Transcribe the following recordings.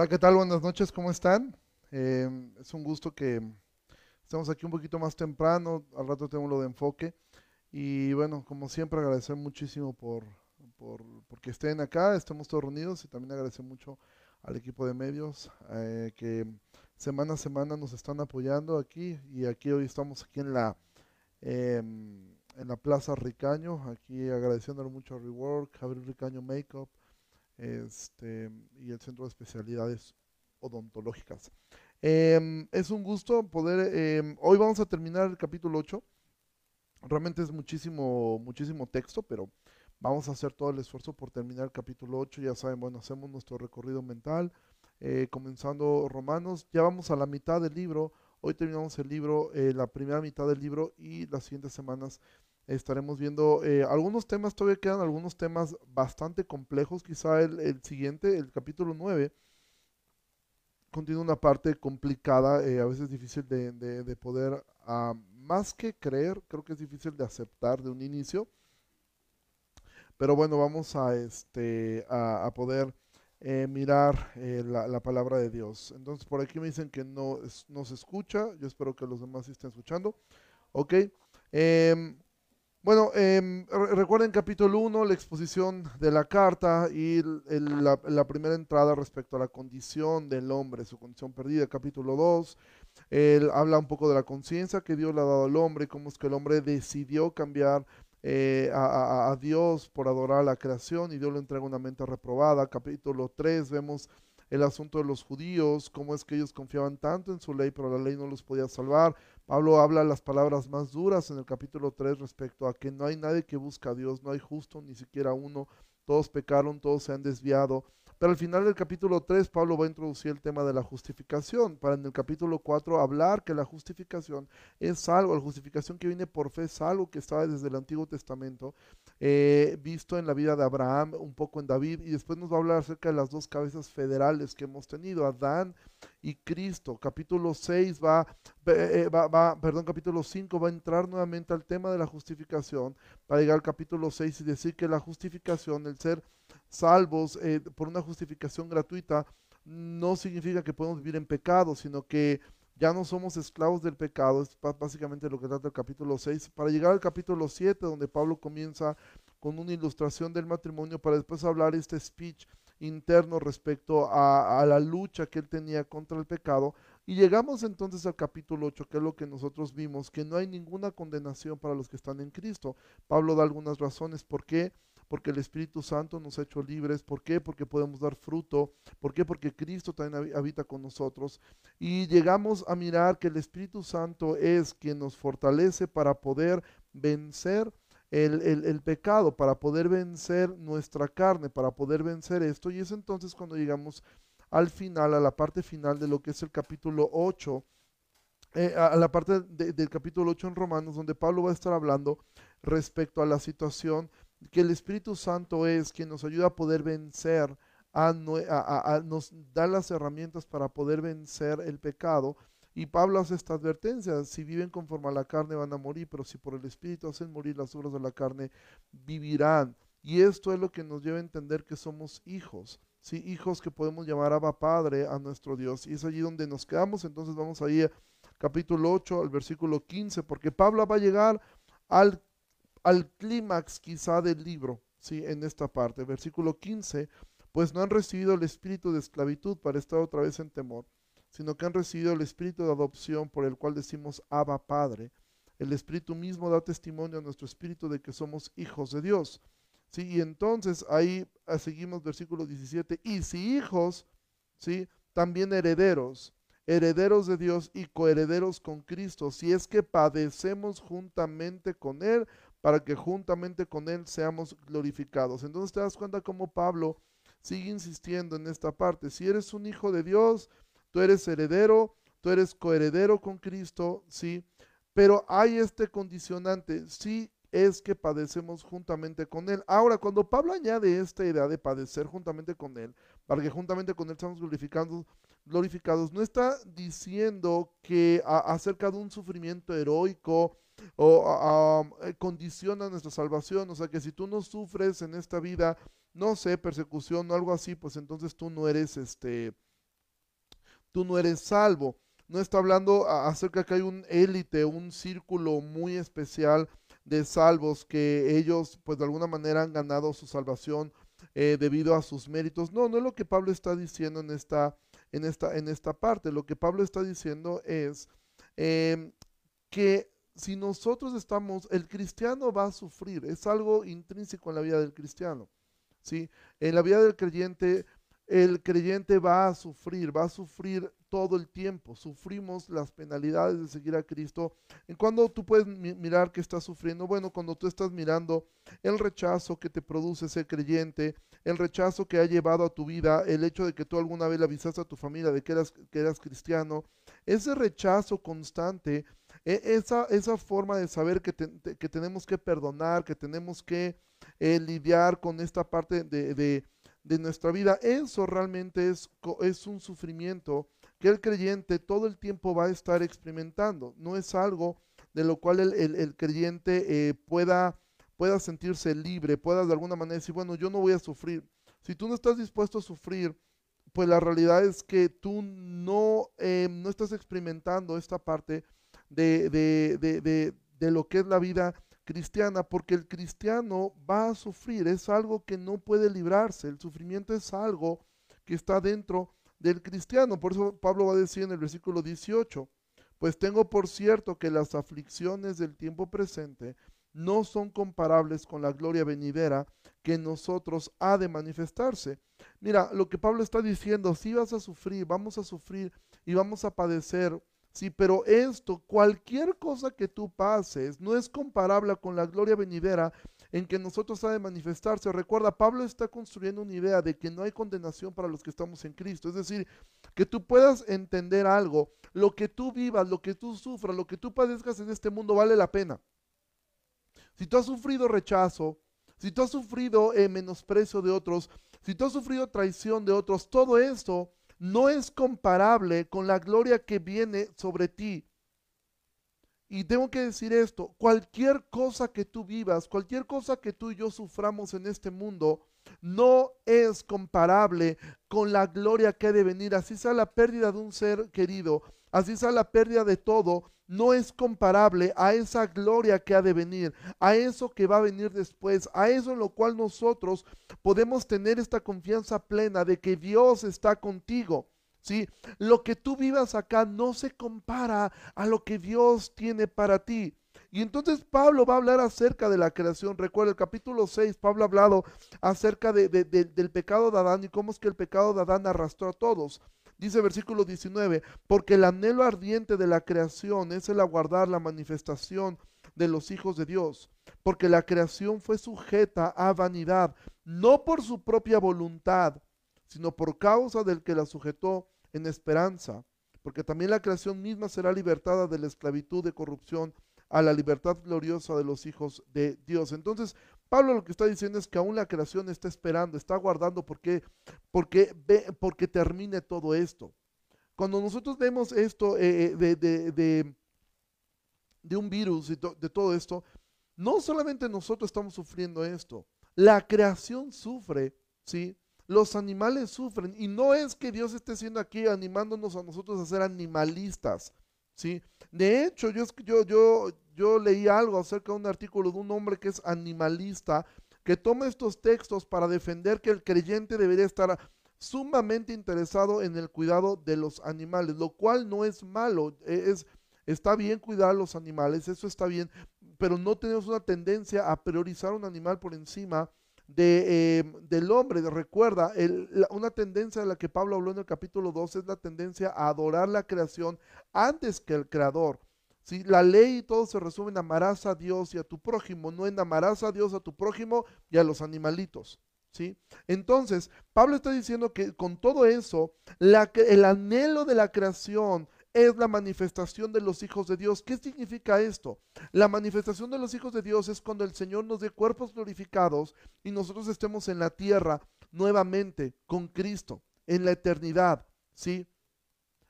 Hola, ¿qué tal? Buenas noches, ¿cómo están? Eh, es un gusto que estemos aquí un poquito más temprano, al rato tenemos lo de enfoque. Y bueno, como siempre, agradecer muchísimo por, por porque estén acá, estemos todos reunidos y también agradecer mucho al equipo de medios eh, que semana a semana nos están apoyando aquí y aquí hoy estamos aquí en la em, en la Plaza Ricaño, aquí agradeciéndole mucho a Rework, Javier Ricaño Makeup, este, y el Centro de Especialidades Odontológicas. Em, es un gusto poder, em, hoy vamos a terminar el capítulo 8. Realmente es muchísimo, muchísimo texto, pero vamos a hacer todo el esfuerzo por terminar el capítulo 8. Ya saben, bueno, hacemos nuestro recorrido mental, eh, comenzando Romanos. Ya vamos a la mitad del libro. Hoy terminamos el libro, eh, la primera mitad del libro y las siguientes semanas estaremos viendo eh, algunos temas, todavía quedan algunos temas bastante complejos, quizá el, siguiente, el capítulo 9, contiene una parte complicada, eh, a veces difícil de, poder, ah, más que creer, creo que es difícil de aceptar de un inicio, pero bueno, vamos a, este, a, poder eh, mirar la, palabra de Dios. Entonces, por aquí me dicen que no, no se escucha, yo espero que los demás estén escuchando. Ok. Em, bueno, eh, recuerden capítulo 1, la exposición de la carta y la, primera entrada respecto a la condición del hombre, su condición perdida. Capítulo 2, él habla un poco de la conciencia que Dios le ha dado al hombre, cómo es que el hombre decidió cambiar eh, a, a, Dios por adorar a la creación y Dios le entrega una mente reprobada. Capítulo 3, vemos el asunto de los judíos, cómo es que ellos confiaban tanto en su ley, pero la ley no los podía salvar. Pablo habla las palabras más duras en el capítulo 3 respecto a que no hay nadie que busca a Dios, no hay justo, ni siquiera uno, todos pecaron, todos se han desviado. Pero al final del capítulo 3, Pablo va a introducir el tema de la justificación, para en el capítulo 4 hablar que la justificación es algo, la justificación que viene por fe es algo que estaba desde el Antiguo Testamento, eh, visto en la vida de Abraham, un poco en David, y después nos va a hablar acerca de las dos cabezas federales que hemos tenido, Adán y Cristo. Capítulo 6 va, eh, va, va, perdón, capítulo 5 va a entrar nuevamente al tema de la justificación, para llegar al capítulo 6 y decir que la justificación, el ser salvos eh, por una justificación gratuita, no significa que podemos vivir en pecado, sino que ya no somos esclavos del pecado, es básicamente lo que trata el capítulo 6, para llegar al capítulo 7, donde Pablo comienza con una ilustración del matrimonio, para después hablar este speech interno respecto a, a, la lucha que él tenía contra el pecado. Y llegamos entonces al capítulo 8, que es lo que nosotros vimos, que no hay ninguna condenación para los que están en Cristo. Pablo da algunas razones por qué porque el Espíritu Santo nos ha hecho libres. ¿Por qué? Porque podemos dar fruto. ¿Por qué? Porque Cristo también habita con nosotros. Y llegamos a mirar que el Espíritu Santo es quien nos fortalece para poder vencer el, pecado, para poder vencer nuestra carne, para poder vencer esto. Y es entonces cuando llegamos al final, a la parte final de lo que es el capítulo 8. Eh, a la parte del capítulo 8 en Romanos, donde Pablo va a estar hablando respecto a la situación que el Espíritu Santo es quien nos ayuda a poder vencer, a, nos da las herramientas para poder vencer el pecado. Y Pablo hace esta advertencia, si viven conforme a la carne van a morir, pero si por el Espíritu hacen morir las obras de la carne, vivirán. Y esto es lo que nos lleva a entender que somos hijos, ¿sí? hijos que podemos llamar Abba Padre a nuestro Dios. Y es allí donde nos quedamos, entonces vamos a ir capítulo 8 al versículo 15, porque Pablo va a llegar al al clímax quizá del libro, ¿sí? en esta parte, versículo 15, pues no han recibido el espíritu de esclavitud para estar otra vez en temor, sino que han recibido el espíritu de adopción por el cual decimos Abba Padre. El espíritu mismo da testimonio a nuestro espíritu de que somos hijos de Dios. ¿Sí? Y entonces ahí ah, seguimos versículo 17, y si hijos, ¿sí? también herederos, herederos de Dios y coherederos con Cristo, si es que padecemos juntamente con Él, para que juntamente con Él seamos glorificados. Entonces te das cuenta cómo Pablo sigue insistiendo en esta parte. Si eres un hijo de Dios, tú eres heredero, tú eres coheredero con Cristo, sí, pero hay este condicionante, sí es que padecemos juntamente con Él. Ahora, cuando Pablo añade esta idea de padecer juntamente con Él, para que juntamente con Él seamos glorificados, glorificados no está diciendo que acerca de un sufrimiento heroico, o eh, condiciona nuestra salvación. O sea que si tú no sufres en esta vida, no sé, persecución o algo así, pues entonces tú no eres este, tú no eres salvo. No está hablando acerca que hay un élite, un círculo muy especial de salvos que ellos pues de alguna manera han ganado su salvación eh, debido a sus méritos. No, no es lo que Pablo está diciendo en esta, en esta, en esta parte. Lo que Pablo está diciendo es em, que si nosotros estamos, el cristiano va a sufrir, es algo intrínseco en la vida del cristiano. ¿sí? En la vida del creyente, el creyente va a sufrir, va a sufrir todo el tiempo. Sufrimos las penalidades de seguir a Cristo. ¿En cuando tú puedes mirar que estás sufriendo? Bueno, cuando tú estás mirando el rechazo que te produce ser creyente, el rechazo que ha llevado a tu vida, el hecho de que tú alguna vez le avisaste a tu familia de que eras, que eras cristiano, ese rechazo constante, esa, esa forma de saber que, que tenemos que perdonar, que tenemos que eh, lidiar con esta parte de, de, de, nuestra vida, eso realmente es, es un sufrimiento que el creyente todo el tiempo va a estar experimentando. No es algo de lo cual el, creyente eh, pueda, pueda sentirse libre, pueda de alguna manera decir, bueno, yo no voy a sufrir. Si tú no estás dispuesto a sufrir, pues la realidad es que tú no, eh, no estás experimentando esta parte de, de, de, de, lo que es la vida cristiana, porque el cristiano va a sufrir, es algo que no puede librarse, el sufrimiento es algo que está dentro del cristiano. Por eso Pablo va a decir en el versículo 18, pues tengo por cierto que las aflicciones del tiempo presente no son comparables con la gloria venidera que en nosotros ha de manifestarse. Mira, lo que Pablo está diciendo, si vas a sufrir, vamos a sufrir y vamos a padecer Sí, pero esto, cualquier cosa que tú pases, no es comparable con la gloria venidera en que nosotros ha de manifestarse. Recuerda, Pablo está construyendo una idea de que no hay condenación para los que estamos en Cristo. Es decir, que tú puedas entender algo, lo que tú vivas, lo que tú sufras, lo que tú padezcas en este mundo vale la pena. Si tú has sufrido rechazo, si tú has sufrido eh, menosprecio de otros, si tú has sufrido traición de otros, todo esto no es comparable con la gloria que viene sobre ti. Y tengo que decir esto, cualquier cosa que tú vivas, cualquier cosa que tú y yo suframos en este mundo, no es comparable con la gloria que ha de venir. Así sea la pérdida de un ser querido, así sea la pérdida de todo, no es comparable a esa gloria que ha de venir, a eso que va a venir después, a eso en lo cual nosotros podemos tener esta confianza plena de que Dios está contigo. ¿Sí? Lo que tú vivas acá no se compara a lo que Dios tiene para ti. Y entonces Pablo va a hablar acerca de la creación. Recuerda el capítulo 6, Pablo ha hablado acerca del pecado de Adán y cómo es que el pecado de Adán arrastró a todos. Dice versículo 19, porque el anhelo ardiente de la creación es el aguardar la manifestación de los hijos de Dios, porque la creación fue sujeta a vanidad, no por su propia voluntad, sino por causa del que la sujetó en esperanza, porque también la creación misma será libertada de la esclavitud de corrupción a la libertad gloriosa de los hijos de Dios. Entonces, Pablo lo que está diciendo es que aún la creación está esperando, está guardando porque, porque, porque termine todo esto. Cuando nosotros vemos esto eh, eh, de, de, un virus y de todo esto, no solamente nosotros estamos sufriendo esto, la creación sufre, ¿sí? Los animales sufren y no es que Dios esté siendo aquí animándonos a nosotros a ser animalistas, ¿sí? De hecho, yo, yo, yo, yo leí algo acerca de un artículo de un hombre que es animalista, que toma estos textos para defender que el creyente debería estar sumamente interesado en el cuidado de los animales, lo cual no es malo, e, es, está bien cuidar a los animales, eso está bien, pero no tenemos una tendencia a priorizar un animal por encima de, em, del hombre. Recuerda, una tendencia de la que Pablo habló en el capítulo 2 es la tendencia a adorar la creación antes que el creador. Si La ley y todo se resume en amarás a Dios y a tu prójimo, no en amarás a Dios, a tu prójimo y a los animalitos. ¿Sí? Entonces, Pablo está diciendo que con todo eso, el anhelo de la creación es la manifestación de los hijos de Dios. ¿Qué significa esto? La manifestación de los hijos de Dios es cuando el Señor nos dé cuerpos glorificados y nosotros estemos en la tierra nuevamente con Cristo, en la eternidad, ¿sí?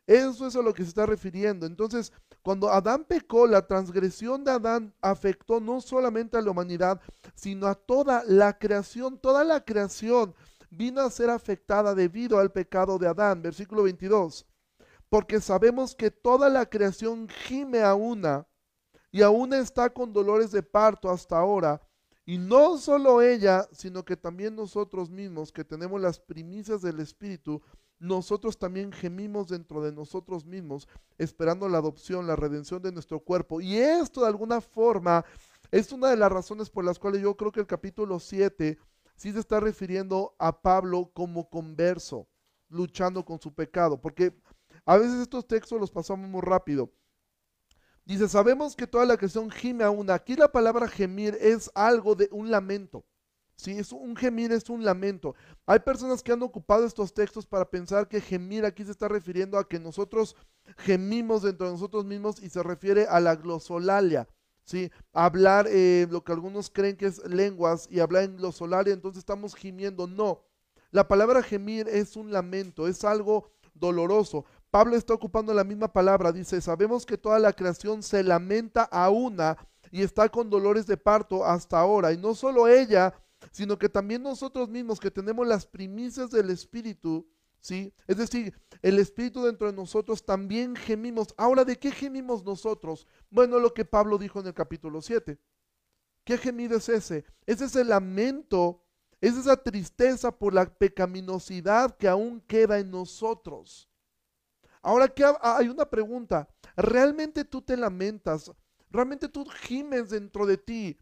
Eso es a lo que se está refiriendo. Entonces, cuando Adán pecó, la transgresión de Adán afectó no solamente a la humanidad, sino a toda la creación. Toda la creación vino a ser afectada debido al pecado de Adán. Versículo 22 porque sabemos que toda la creación gime a una y aún está con dolores de parto hasta ahora. Y no solo ella, sino que también nosotros mismos, que tenemos las primicias del Espíritu, nosotros también gemimos dentro de nosotros mismos, esperando la adopción, la redención de nuestro cuerpo. Y esto de alguna forma es una de las razones por las cuales yo creo que el capítulo 7 sí se está refiriendo a Pablo como converso, luchando con su pecado, porque a veces estos textos los pasamos muy rápido. Dice, sabemos que toda la creación gime a una. Aquí la palabra gemir es algo de un lamento. Sí, es un gemir, es un lamento. Hay personas que han ocupado estos textos para pensar que gemir aquí se está refiriendo a que nosotros gemimos dentro de nosotros mismos y se refiere a la glosolalia. ¿sí? Hablar eh, lo que algunos creen que es lenguas y hablar en glosolalia, entonces estamos gimiendo. No, la palabra gemir es un lamento, es algo doloroso. Pablo está ocupando la misma palabra, dice, sabemos que toda la creación se lamenta a una y está con dolores de parto hasta ahora. Y no solo ella, sino que también nosotros mismos que tenemos las primicias del Espíritu, ¿sí? Es decir, el Espíritu dentro de nosotros también gemimos. Ahora, ¿de qué gemimos nosotros? Bueno, lo que Pablo dijo en el capítulo 7. ¿Qué gemido es ese? Es ese lamento, es esa tristeza por la pecaminosidad que aún queda en nosotros. Ahora que hay una pregunta, ¿realmente tú te lamentas? ¿Realmente tú gimes dentro de ti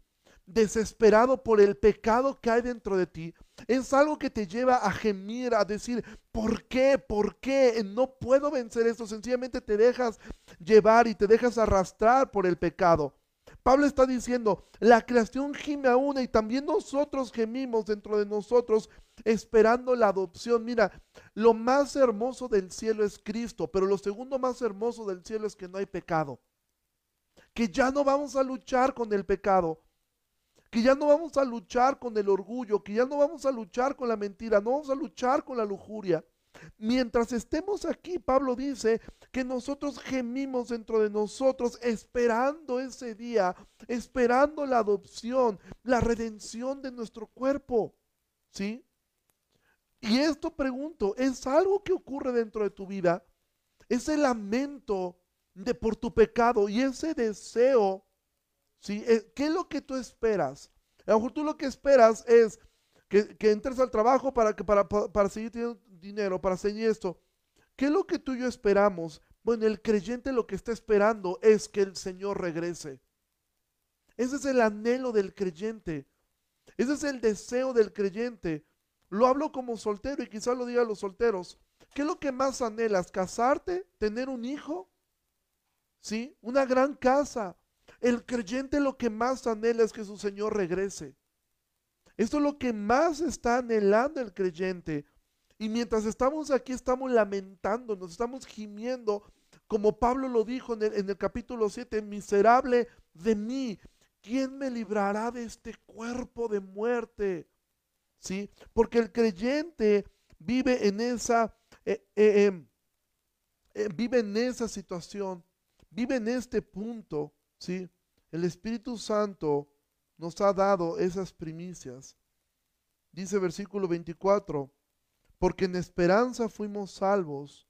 desesperado por el pecado que hay dentro de ti, es algo que te lleva a gemir, a decir, ¿por qué? ¿Por qué? No puedo vencer esto. Sencillamente te dejas llevar y te dejas arrastrar por el pecado. Pablo está diciendo, la creación gime a una y también nosotros gemimos dentro de nosotros esperando la adopción. Mira, lo más hermoso del cielo es Cristo, pero lo segundo más hermoso del cielo es que no hay pecado. Que ya no vamos a luchar con el pecado, que ya no vamos a luchar con el orgullo, que ya no vamos a luchar con la mentira, no vamos a luchar con la lujuria. Mientras estemos aquí, Pablo dice que nosotros gemimos dentro de nosotros esperando ese día, esperando la adopción, la redención de nuestro cuerpo. ¿Sí? Y esto pregunto, ¿es algo que ocurre dentro de tu vida? Ese lamento de por tu pecado y ese deseo ¿sí? Eh, ¿Qué es lo que tú esperas? A lo mejor tú lo que esperas es que, entres al trabajo para, que, para, para seguir teniendo dinero, para seguir esto. ¿Qué es lo que tú y yo esperamos? Bueno, el creyente lo que está esperando es que el Señor regrese. Ese es el anhelo del creyente. Ese es el deseo del creyente. Lo hablo como soltero y quizás lo diga a los solteros. ¿Qué es lo que más anhelas? ¿Casarte? ¿Tener un hijo? ¿Sí? Una gran casa, el creyente lo que más anhela es que su Señor regrese. Esto es lo que más está anhelando el creyente. Y mientras estamos aquí, estamos lamentando, nos estamos gimiendo, como Pablo lo dijo en el, capítulo 7, miserable de mí, ¿quién me librará de este cuerpo de muerte? ¿Sí? Porque el creyente vive en esa, eh, eh, em, eh, vive en esa situación, vive en este punto ¿sí? El Espíritu Santo nos ha dado esas primicias. Dice versículo 24, porque en esperanza fuimos salvos,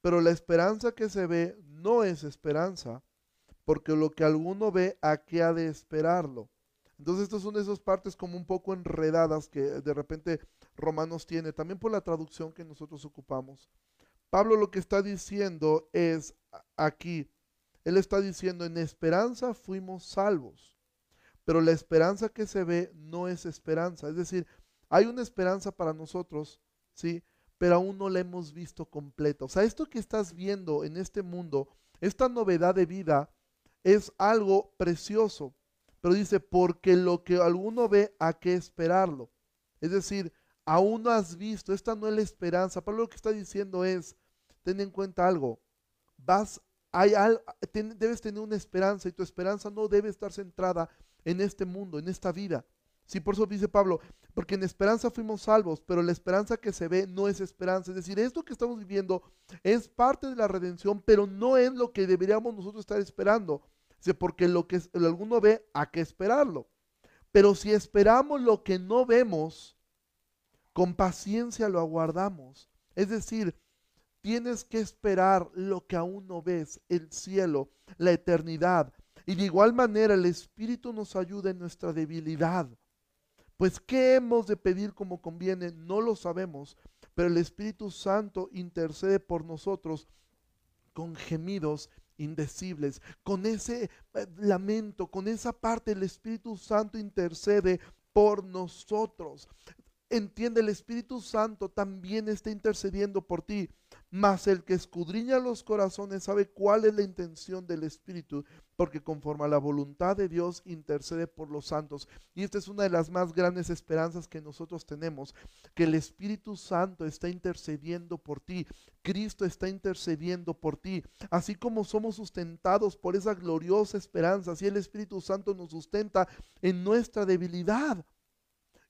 pero la esperanza que se ve no es esperanza, porque lo que alguno ve, ¿a qué ha de esperarlo? Entonces, estas son esas partes como un poco enredadas que de repente Romanos tiene, también por la traducción que nosotros ocupamos. Pablo lo que está diciendo es aquí, él está diciendo, en esperanza fuimos salvos, pero la esperanza que se ve no es esperanza. Es decir, hay una esperanza para nosotros, ¿sí? Pero aún no la hemos visto completa. O sea, esto que estás viendo en este mundo, esta novedad de vida, es algo precioso. Pero dice, porque lo que alguno ve, ¿a qué esperarlo? Es decir, aún no has visto, esta no es la esperanza. Pero lo que está diciendo es, ten en cuenta algo, vas hay debes tener una esperanza y tu esperanza no debe estar centrada en este mundo, en esta vida. Sí, por eso dice Pablo, porque en esperanza fuimos salvos, pero la esperanza que se ve no es esperanza. Es decir, esto que estamos viviendo es parte de la redención, pero no es lo que deberíamos nosotros estar esperando. Porque lo que alguno ve, ¿a qué esperarlo? Pero si esperamos lo que no vemos, con paciencia lo aguardamos. Es decir, tienes que esperar lo que aún no ves, el cielo, la eternidad. Y de igual manera el Espíritu nos ayuda en nuestra debilidad. Pues ¿qué hemos de pedir como conviene? No lo sabemos, pero el Espíritu Santo intercede por nosotros con gemidos indecibles, con ese eh, lamento, con esa parte el Espíritu Santo intercede por nosotros. Entiende, el Espíritu Santo también está intercediendo por ti. Mas el que escudriña los corazones sabe cuál es la intención del Espíritu, porque conforme a la voluntad de Dios intercede por los santos. Y esta es una de las más grandes esperanzas que nosotros tenemos, que el Espíritu Santo está intercediendo por ti, Cristo está intercediendo por ti, así como somos sustentados por esa gloriosa esperanza, así el Espíritu Santo nos sustenta en nuestra debilidad.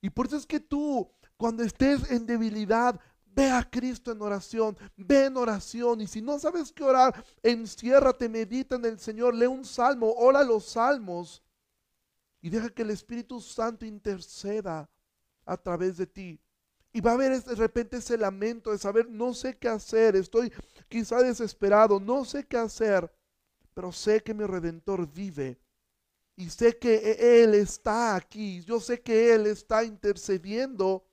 Y por eso es que tú, cuando estés en debilidad, Ve a Cristo en oración, ve en oración. Y si no sabes qué orar, enciérrate, medita en el Señor, lee un salmo, ora los salmos y deja que el Espíritu Santo interceda a través de ti. Y va a haber de repente ese lamento de saber, no sé qué hacer, estoy quizá desesperado, no sé qué hacer, pero sé que mi redentor vive. Y sé que e-, Él está aquí, yo sé que Él está intercediendo,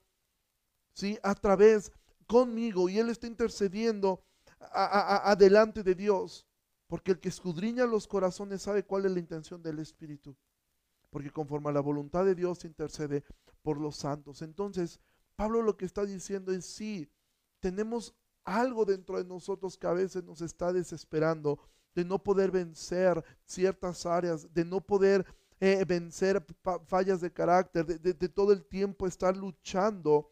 ¿sí? A través conmigo y Él está intercediendo adelante de Dios. Porque el que escudriña los corazones sabe cuál es la intención del Espíritu. Porque conforme a la voluntad de Dios intercede por los santos. Entonces, Pablo lo que está diciendo es, sí, tenemos algo dentro de nosotros que a veces nos está desesperando, de no poder vencer ciertas áreas, de no poder eh, vencer fallas de carácter, de todo el tiempo estar luchando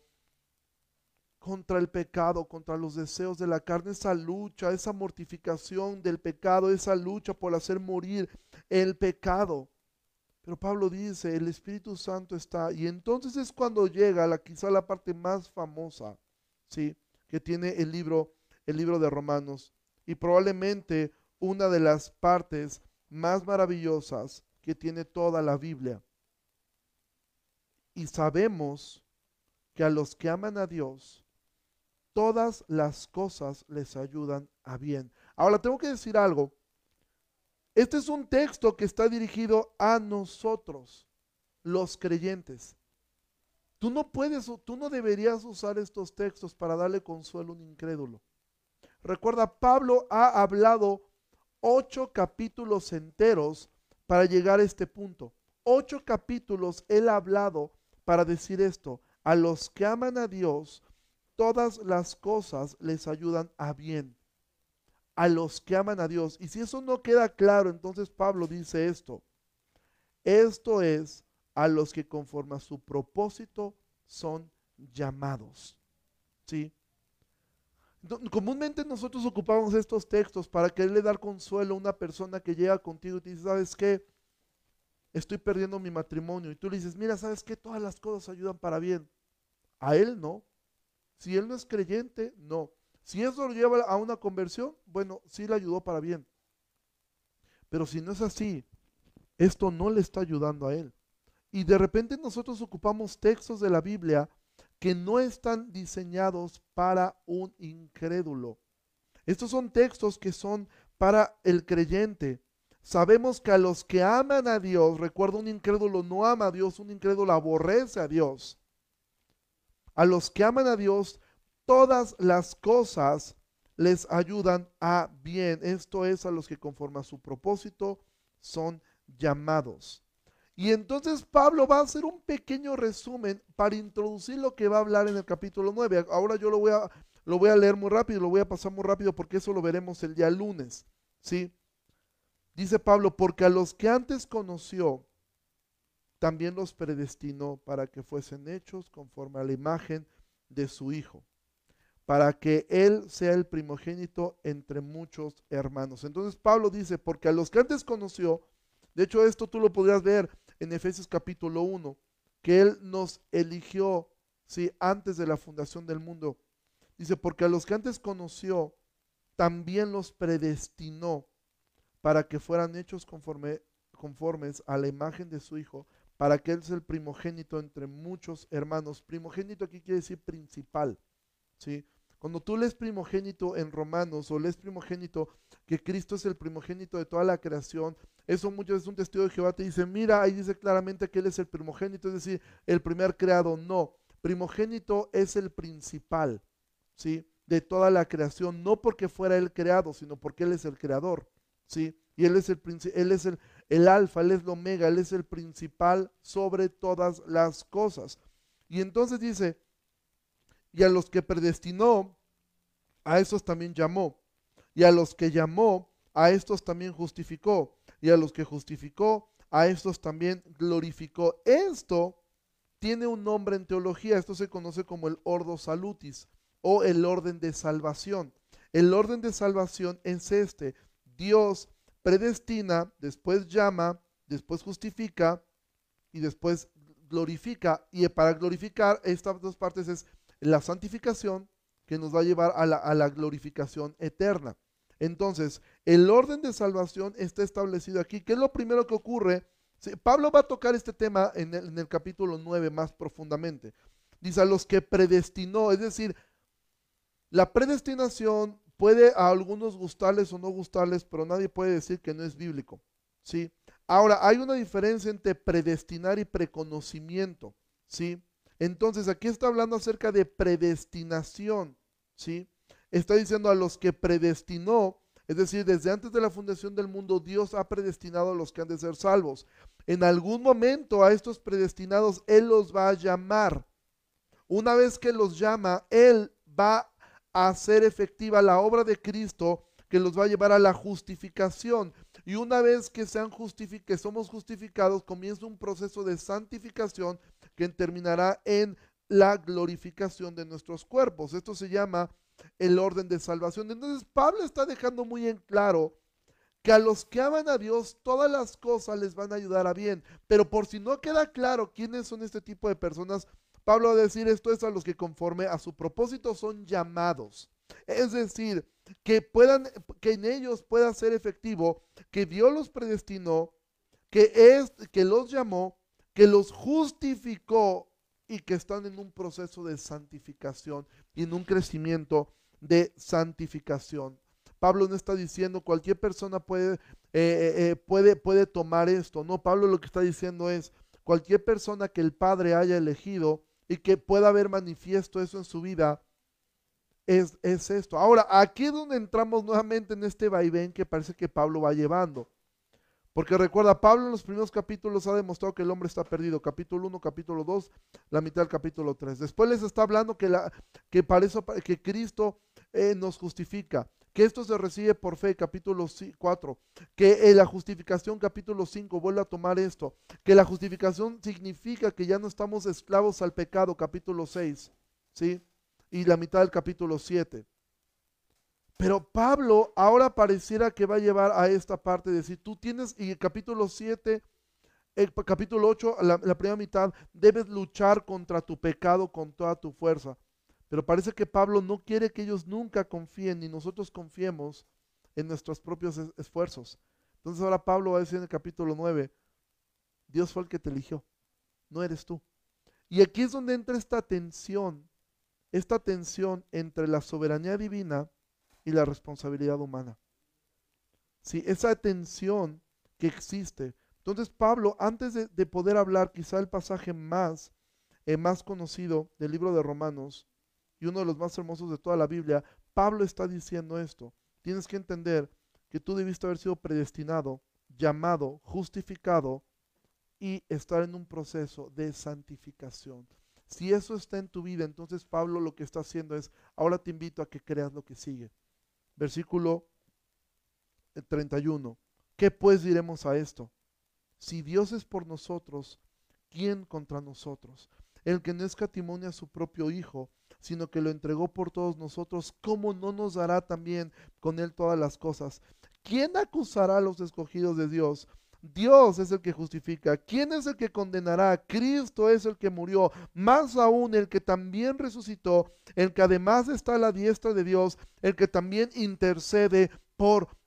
contra el pecado, contra los deseos de la carne, esa lucha, esa mortificación del pecado, esa lucha por hacer morir el pecado. Pero Pablo dice, el Espíritu Santo está, y entonces es cuando llega la quizá la parte más famosa, ¿sí? que tiene el libro, el libro de Romanos, y probablemente una de las partes más maravillosas que tiene toda la Biblia. Y sabemos que a los que aman a Dios, todas las cosas les ayudan a bien. Ahora tengo que decir algo. Este es un texto que está dirigido a nosotros, los creyentes. Tú no puedes, tú no deberías usar estos textos para darle consuelo a un incrédulo. Recuerda, Pablo ha hablado ocho capítulos enteros para llegar a este punto. Ocho capítulos él ha hablado para decir esto. A los que aman a Dios, todas las cosas les ayudan a bien a los que aman a Dios. Y si eso no queda claro, entonces Pablo dice esto. Esto es a los que conforme a su propósito son llamados. ¿Sí? Comúnmente nosotros ocupamos estos textos para quererle dar consuelo a una persona que llega contigo y te dice, ¿sabes qué? Estoy perdiendo mi matrimonio. Y tú le dices, mira, ¿sabes qué? Todas las cosas ayudan para bien. A él no. Si él no es creyente, no. Si eso lo lleva a una conversión, bueno, sí le ayudó para bien. Pero si no es así, esto no le está ayudando a él. Y de repente nosotros ocupamos textos de la Biblia que no están diseñados para un incrédulo. Estos son textos que son para el creyente. Sabemos que a los que aman a Dios, recuerda, un incrédulo no ama a Dios, un incrédulo aborrece a Dios. A los que aman a Dios, todas las cosas les ayudan a bien. Esto es a los que conforme a su propósito son llamados. Y entonces Pablo va a hacer un pequeño resumen para introducir lo que va a hablar en el capítulo 9. Ahora yo lo voy a, lo voy a leer muy rápido, lo voy a pasar muy rápido porque eso lo veremos el día lunes. ¿sí? Dice Pablo, porque a los que antes conoció, también los predestinó para que fuesen hechos conforme a la imagen de su Hijo, para que Él sea el primogénito entre muchos hermanos. Entonces Pablo dice, porque a los que antes conoció, de hecho esto tú lo podrías ver en Efesios capítulo 1, que Él nos eligió, sí, antes de la fundación del mundo. Dice, porque a los que antes conoció, también los predestinó para que fueran hechos conforme, conformes a la imagen de su Hijo, para que Él sea el primogénito entre muchos hermanos. Primogénito aquí quiere decir principal, ¿sí? Cuando tú lees primogénito en Romanos o lees primogénito, que Cristo es el primogénito de toda la creación, eso muchas veces un testigo de Jehová te dice, mira, ahí dice claramente que Él es el primogénito, es decir, el primer creado. No, primogénito es el principal, ¿sí? De toda la creación, no porque fuera Él creado, sino porque Él es el creador, ¿sí? Y Él es el, él es el, el alfa, Él es el omega, Él es el principal sobre todas las cosas. Y entonces dice, y a los que predestinó, a esos también llamó. Y a los que llamó, a estos también justificó. Y a los que justificó, a estos también glorificó. Esto tiene un nombre en teología. Esto se conoce como el ordo salutis o el orden de salvación. El orden de salvación es este. Dios predestina, después llama, después justifica y después glorifica. Y para glorificar, estas dos partes es la santificación que nos va a llevar a la, glorificación eterna. Entonces, el orden de salvación está establecido aquí. ¿Qué es lo primero que ocurre? Pablo va a tocar este tema en el, capítulo 9 más profundamente. Dice a los que predestinó, es decir, la predestinación puede a algunos gustarles o no gustarles, pero nadie puede decir que no es bíblico. ¿sí? Ahora, hay una diferencia entre predestinar y preconocimiento. ¿sí? Entonces aquí está hablando acerca de predestinación, ¿sí? Está diciendo a los que predestinó, es decir, desde antes de la fundación del mundo, Dios ha predestinado a los que han de ser salvos. En algún momento a estos predestinados Él los va a llamar. Una vez que los llama, Él va a hacer efectiva la obra de Cristo que los va a llevar a la justificación. Y una vez que, sean que somos justificados, comienza un proceso de santificación que terminará en la glorificación de nuestros cuerpos. Esto se llama el orden de salvación. Entonces Pablo está dejando muy en claro que a los que aman a Dios todas las cosas les van a ayudar a bien. Pero por si no queda claro quiénes son este tipo de personas, Pablo va a decir esto es a los que conforme a su propósito son llamados. Es decir, que puedan, que en ellos pueda ser efectivo, que Dios los predestinó, que es, que los llamó que los justificó y que están en un proceso de santificación y en un crecimiento de santificación. Pablo no está diciendo cualquier persona puede, eh, eh, eh, puede, puede tomar esto. No, Pablo lo que está diciendo es cualquier persona que el Padre haya elegido y que pueda haber manifiesto eso en su vida, es, es esto. Ahora, aquí es donde entramos nuevamente en este vaivén que parece que Pablo va llevando. Porque recuerda, Pablo en los primeros capítulos ha demostrado que el hombre está perdido. Capítulo 1, capítulo 2, la mitad del capítulo 3. Después les está hablando que, la, que, para eso, que Cristo eh, nos justifica. Que esto se recibe por fe, capítulo 4. Que eh, la justificación, capítulo 5, vuelve a tomar esto. Que la justificación significa que ya no estamos esclavos al pecado, capítulo 6. ¿Sí? Y la mitad del capítulo 7. Pero Pablo ahora pareciera que va a llevar a esta parte de decir, tú tienes, y el capítulo 7, el capítulo 8, la, la primera mitad, debes luchar contra tu pecado con toda tu fuerza. Pero parece que Pablo no quiere que ellos nunca confíen, ni nosotros confiemos en nuestros propios esfuerzos. Entonces ahora Pablo va a decir en el capítulo 9, Dios fue el que te eligió, no eres tú. Y aquí es donde entra esta tensión, esta tensión entre la soberanía divina y la responsabilidad humana. Sí, esa tensión que existe. Entonces Pablo, antes de, poder hablar quizá el pasaje más, eh, más conocido del libro de Romanos y uno de los más hermosos de toda la Biblia, Pablo está diciendo esto. Tienes que entender que tú debiste haber sido predestinado, llamado, justificado y estar en un proceso de santificación. Si eso está en tu vida, entonces Pablo lo que está haciendo es, ahora te invito a que creas lo que sigue. Versículo 31. ¿Qué pues diremos a esto? Si Dios es por nosotros, ¿quién contra nosotros? El que no escatimonia a su propio Hijo, sino que lo entregó por todos nosotros, ¿cómo no nos dará también con él todas las cosas? ¿Quién acusará a los escogidos de Dios? Dios es el que justifica. ¿Quién es el que condenará? Cristo es el que murió. Más aún el que también resucitó, el que además está a la diestra de Dios, el que también intercede por nosotros.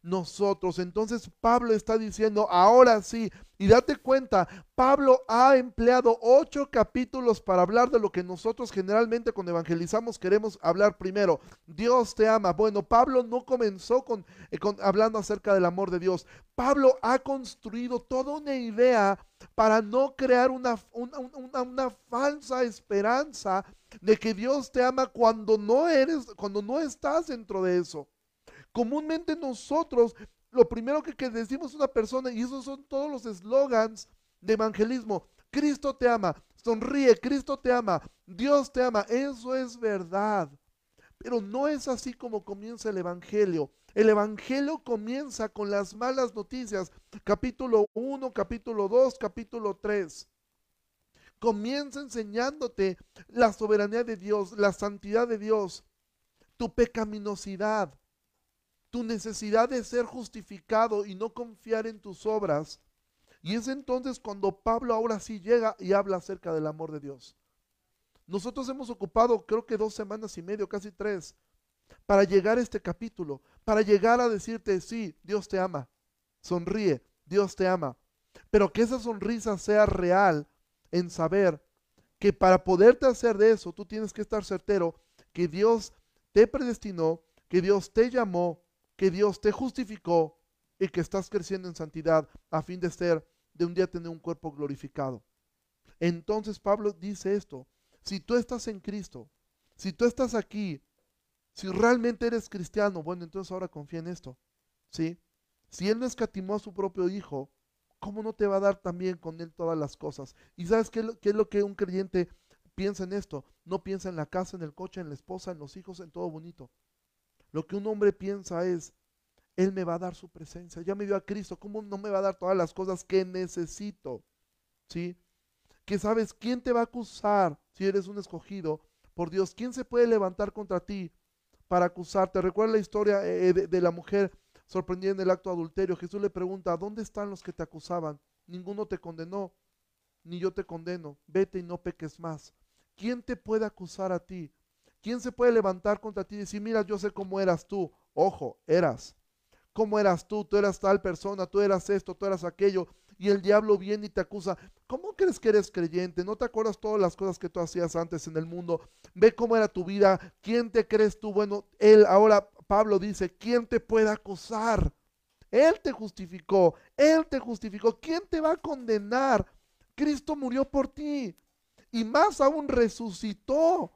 Entonces Pablo está diciendo, ahora sí, y date cuenta, Pablo ha empleado ocho capítulos para hablar de lo que nosotros generalmente cuando evangelizamos queremos hablar primero. Dios te ama. Bueno, Pablo no comenzó con, eh, hablando acerca del amor de Dios. Pablo ha construido toda una idea para no crear una, una, una falsa esperanza de que Dios te ama cuando no eres, cuando no estás dentro de eso. Comúnmente nosotros lo primero que, decimos a una persona, y esos son todos los eslogans de evangelismo, Cristo te ama, sonríe, Cristo te ama, Dios te ama, eso es verdad. Pero no es así como comienza el Evangelio. El Evangelio comienza con las malas noticias, capítulo 1, capítulo 2, capítulo 3. Comienza enseñándote la soberanía de Dios, la santidad de Dios, tu pecaminosidad, tu necesidad de ser justificado y no confiar en tus obras. Y es entonces cuando Pablo ahora sí llega y habla acerca del amor de Dios. Nosotros hemos ocupado creo que dos semanas y medio, casi tres, para llegar a este capítulo, para llegar a decirte, sí, Dios te ama, sonríe, Dios te ama, pero que esa sonrisa sea real en saber que para poderte hacer de eso, tú tienes que estar certero que Dios te predestinó, que Dios te llamó, que Dios te justificó y que estás creciendo en santidad a fin de ser, de un día tener un cuerpo glorificado. Entonces Pablo dice esto, si tú estás en Cristo, si tú estás aquí, si realmente eres cristiano, bueno, entonces ahora confía en esto, ¿sí? Si Él no escatimó a su propio Hijo, ¿cómo no te va a dar también con Él todas las cosas? ¿Y sabes qué, qué es lo que un creyente piensa en esto? No piensa en la casa, en el coche, en la esposa, en los hijos, en todo bonito. Lo que un hombre piensa es, Él me va a dar su presencia, ya me dio a Cristo, ¿cómo no me va a dar todas las cosas que necesito? ¿Sí? Que sabes, ¿quién te va a acusar si eres un escogido por Dios? ¿Quién se puede levantar contra ti para acusarte? Recuerda la historia eh, de, de la mujer sorprendida en el acto de adulterio. Jesús le pregunta, ¿dónde están los que te acusaban? Ninguno te condenó, ni yo te condeno. Vete y no peques más. ¿Quién te puede acusar a ti? ¿Quién se puede levantar contra ti y decir, mira, yo sé cómo eras tú? Ojo, eras. ¿Cómo eras tú? Tú eras tal persona, tú eras esto, tú eras aquello. Y el diablo viene y te acusa. ¿Cómo crees que eres creyente? ¿No te acuerdas todas las cosas que tú hacías antes en el mundo? Ve cómo era tu vida. ¿Quién te crees tú? Bueno, él ahora, Pablo dice, ¿quién te puede acusar? Él te justificó. Él te justificó. ¿Quién te va a condenar? Cristo murió por ti. Y más aún resucitó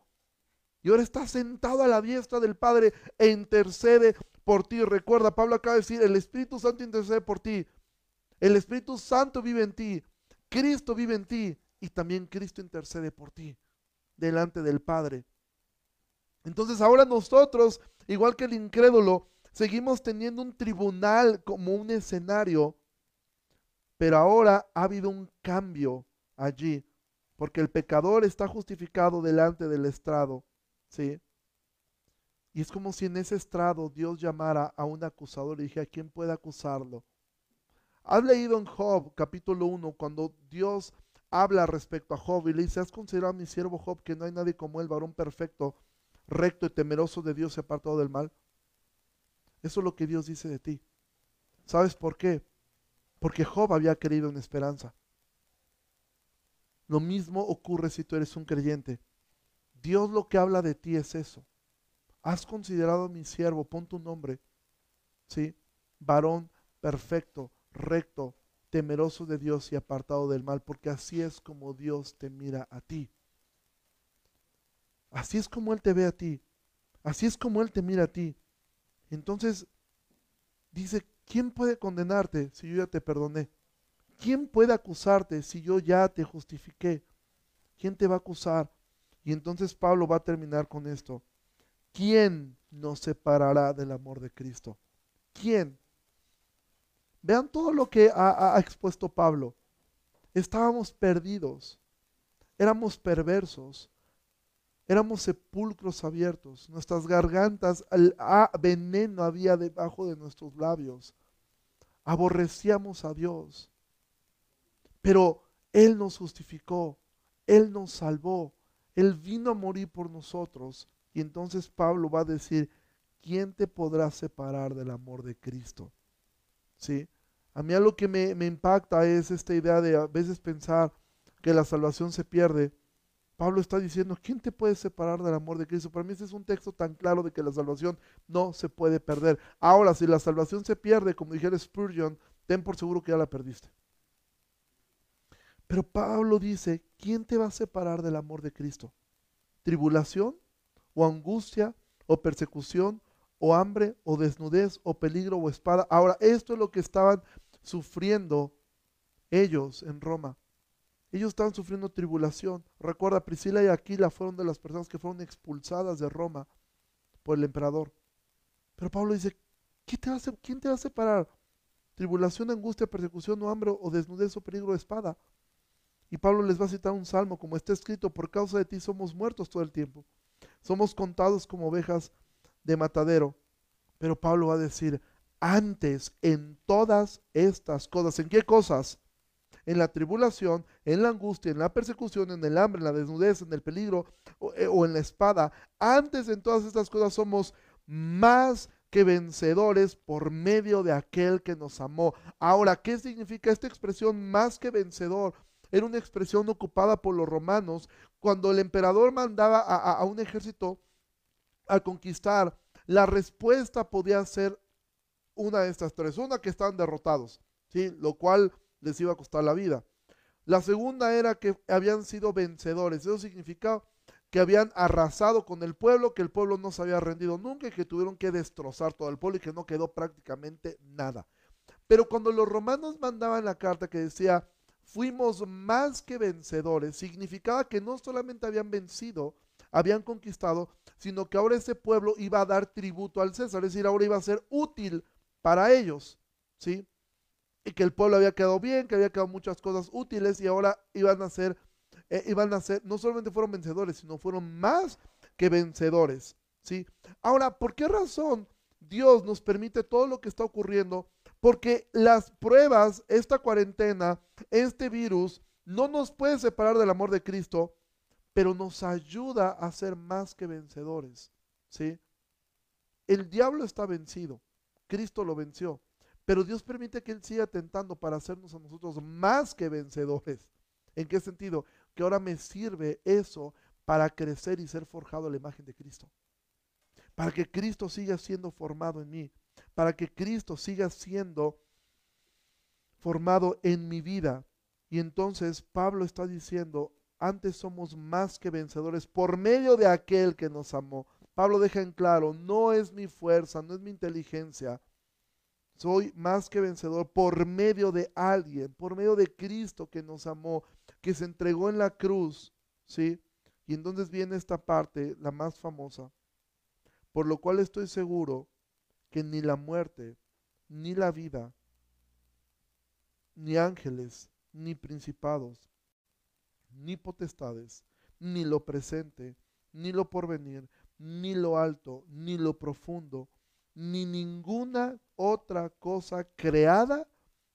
y ahora está sentado a la diestra del Padre e intercede por ti. Recuerda, Pablo acaba de decir, el Espíritu Santo intercede por ti. El Espíritu Santo vive en ti. Cristo vive en ti. Y también Cristo intercede por ti delante del Padre. Entonces ahora nosotros, igual que el incrédulo, seguimos teniendo un tribunal como un escenario, pero ahora ha habido un cambio allí, porque el pecador está justificado delante del estrado ¿sí? Y es como si en ese estrado Dios llamara a un acusador y dije, ¿a quién puede acusarlo? ¿Has leído en Job capítulo 1 cuando Dios habla respecto a Job y le dice, ¿has considerado a mi siervo Job que no hay nadie como él, varón perfecto, recto y temeroso de Dios y apartado del mal? Eso es lo que Dios dice de ti. ¿Sabes por qué? Porque Job había creído en esperanza. Lo mismo ocurre si tú eres un creyente. Dios lo que habla de ti es eso. Has considerado a mi siervo, pon tu nombre, ¿sí? Varón perfecto, recto, temeroso de Dios y apartado del mal, porque así es como Dios te mira a ti. Así es como Él te ve a ti. Así es como Él te mira a ti. Entonces, dice, ¿quién puede condenarte si yo ya te perdoné? ¿Quién puede acusarte si yo ya te justifiqué? ¿Quién te va a acusar? Y entonces Pablo va a terminar con esto. ¿Quién nos separará del amor de Cristo? ¿Quién? Vean todo lo que ha, expuesto Pablo. Estábamos perdidos, éramos perversos, éramos sepulcros abiertos, nuestras gargantas, veneno había debajo de nuestros labios, aborrecíamos a Dios, pero Él nos justificó, Él nos salvó, él vino a morir por nosotros. Y entonces Pablo va a decir, ¿quién te podrá separar del amor de Cristo? ¿sí? A mí algo que me, me impacta es esta idea de a veces pensar que la salvación se pierde. Pablo está diciendo, ¿quién te puede separar del amor de Cristo? Para mí ese es un texto tan claro de que la salvación no se puede perder. Ahora, si la salvación se pierde, como dijera Spurgeon, ten por seguro que ya la perdiste. Pero Pablo dice, ¿quién te va a separar del amor de Cristo? ¿Tribulación o angustia o persecución o hambre o desnudez o peligro o espada? Ahora, esto es lo que estaban sufriendo ellos en Roma. Ellos estaban sufriendo tribulación. Recuerda, Priscila y Aquila fueron de las personas que fueron expulsadas de Roma por el emperador. Pero Pablo dice, ¿quién te va a, ¿quién te va a separar? Tribulación, angustia, persecución o hambre o desnudez o peligro de espada. Y Pablo les va a citar un salmo, como está escrito, por causa de ti somos muertos todo el tiempo. Somos contados como ovejas de matadero. Pero Pablo va a decir, antes en todas estas cosas, ¿en qué cosas? En la tribulación, en la angustia, en la persecución, en el hambre, en la desnudez, en el peligro o, eh, o en la espada. Antes en todas estas cosas somos más que vencedores por medio de aquel que nos amó. Ahora, ¿qué significa esta expresión más que vencedor? Era una expresión ocupada por los romanos cuando el emperador mandaba a, un ejército a conquistar. La respuesta podía ser una de estas tres. Una, que estaban derrotados, ¿sí? lo cual les iba a costar la vida. La segunda era que habían sido vencedores. Eso significaba que habían arrasado con el pueblo, que el pueblo no se había rendido nunca y que tuvieron que destrozar todo el pueblo y que no quedó prácticamente nada. Pero cuando los romanos mandaban la carta que decía, fuimos más que vencedores, significaba que no solamente habían vencido, habían conquistado, sino que ahora ese pueblo iba a dar tributo al César, es decir, ahora iba a ser útil para ellos, ¿sí? Y que el pueblo había quedado bien, que había quedado muchas cosas útiles y ahora iban a ser, eh, iban a ser, no solamente fueron vencedores, sino fueron más que vencedores, ¿sí? Ahora, ¿por qué razón Dios nos permite todo lo que está ocurriendo porque las pruebas, esta cuarentena, este virus, no nos puede separar del amor de Cristo, pero nos ayuda a ser más que vencedores. ¿sí? El diablo está vencido, Cristo lo venció, pero Dios permite que Él siga tentando para hacernos a nosotros más que vencedores. ¿En qué sentido? Que ahora me sirve eso para crecer y ser forjado a la imagen de Cristo. Para que Cristo siga siendo formado en mí para que Cristo siga siendo formado en mi vida. Y entonces Pablo está diciendo, antes somos más que vencedores por medio de aquel que nos amó. Pablo deja en claro, no es mi fuerza, no es mi inteligencia. Soy más que vencedor por medio de alguien, por medio de Cristo que nos amó, que se entregó en la cruz, ¿sí? Y entonces viene esta parte, la más famosa, por lo cual estoy seguro que ni la muerte, ni la vida, ni ángeles, ni principados, ni potestades, ni lo presente, ni lo porvenir, ni lo alto, ni lo profundo, ni ninguna otra cosa creada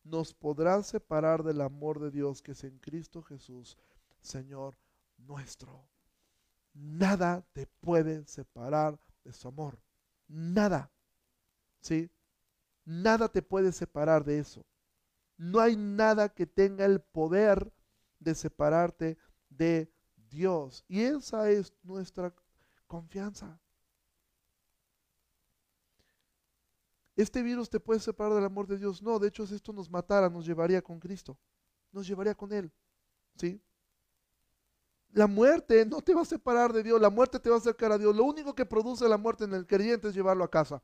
nos podrá separar del amor de Dios que es en Cristo Jesús, Señor nuestro. Nada te puede separar de su amor. Nada. ¿Sí? Nada te puede separar de eso. No hay nada que tenga el poder de separarte de Dios. Y esa es nuestra confianza. ¿Este virus te puede separar del amor de Dios? No, de hecho, si esto nos matara, nos llevaría con Cristo. Nos llevaría con Él. ¿Sí? La muerte no te va a separar de Dios, la muerte te va a acercar a Dios. Lo único que produce la muerte en el creyente es llevarlo a casa.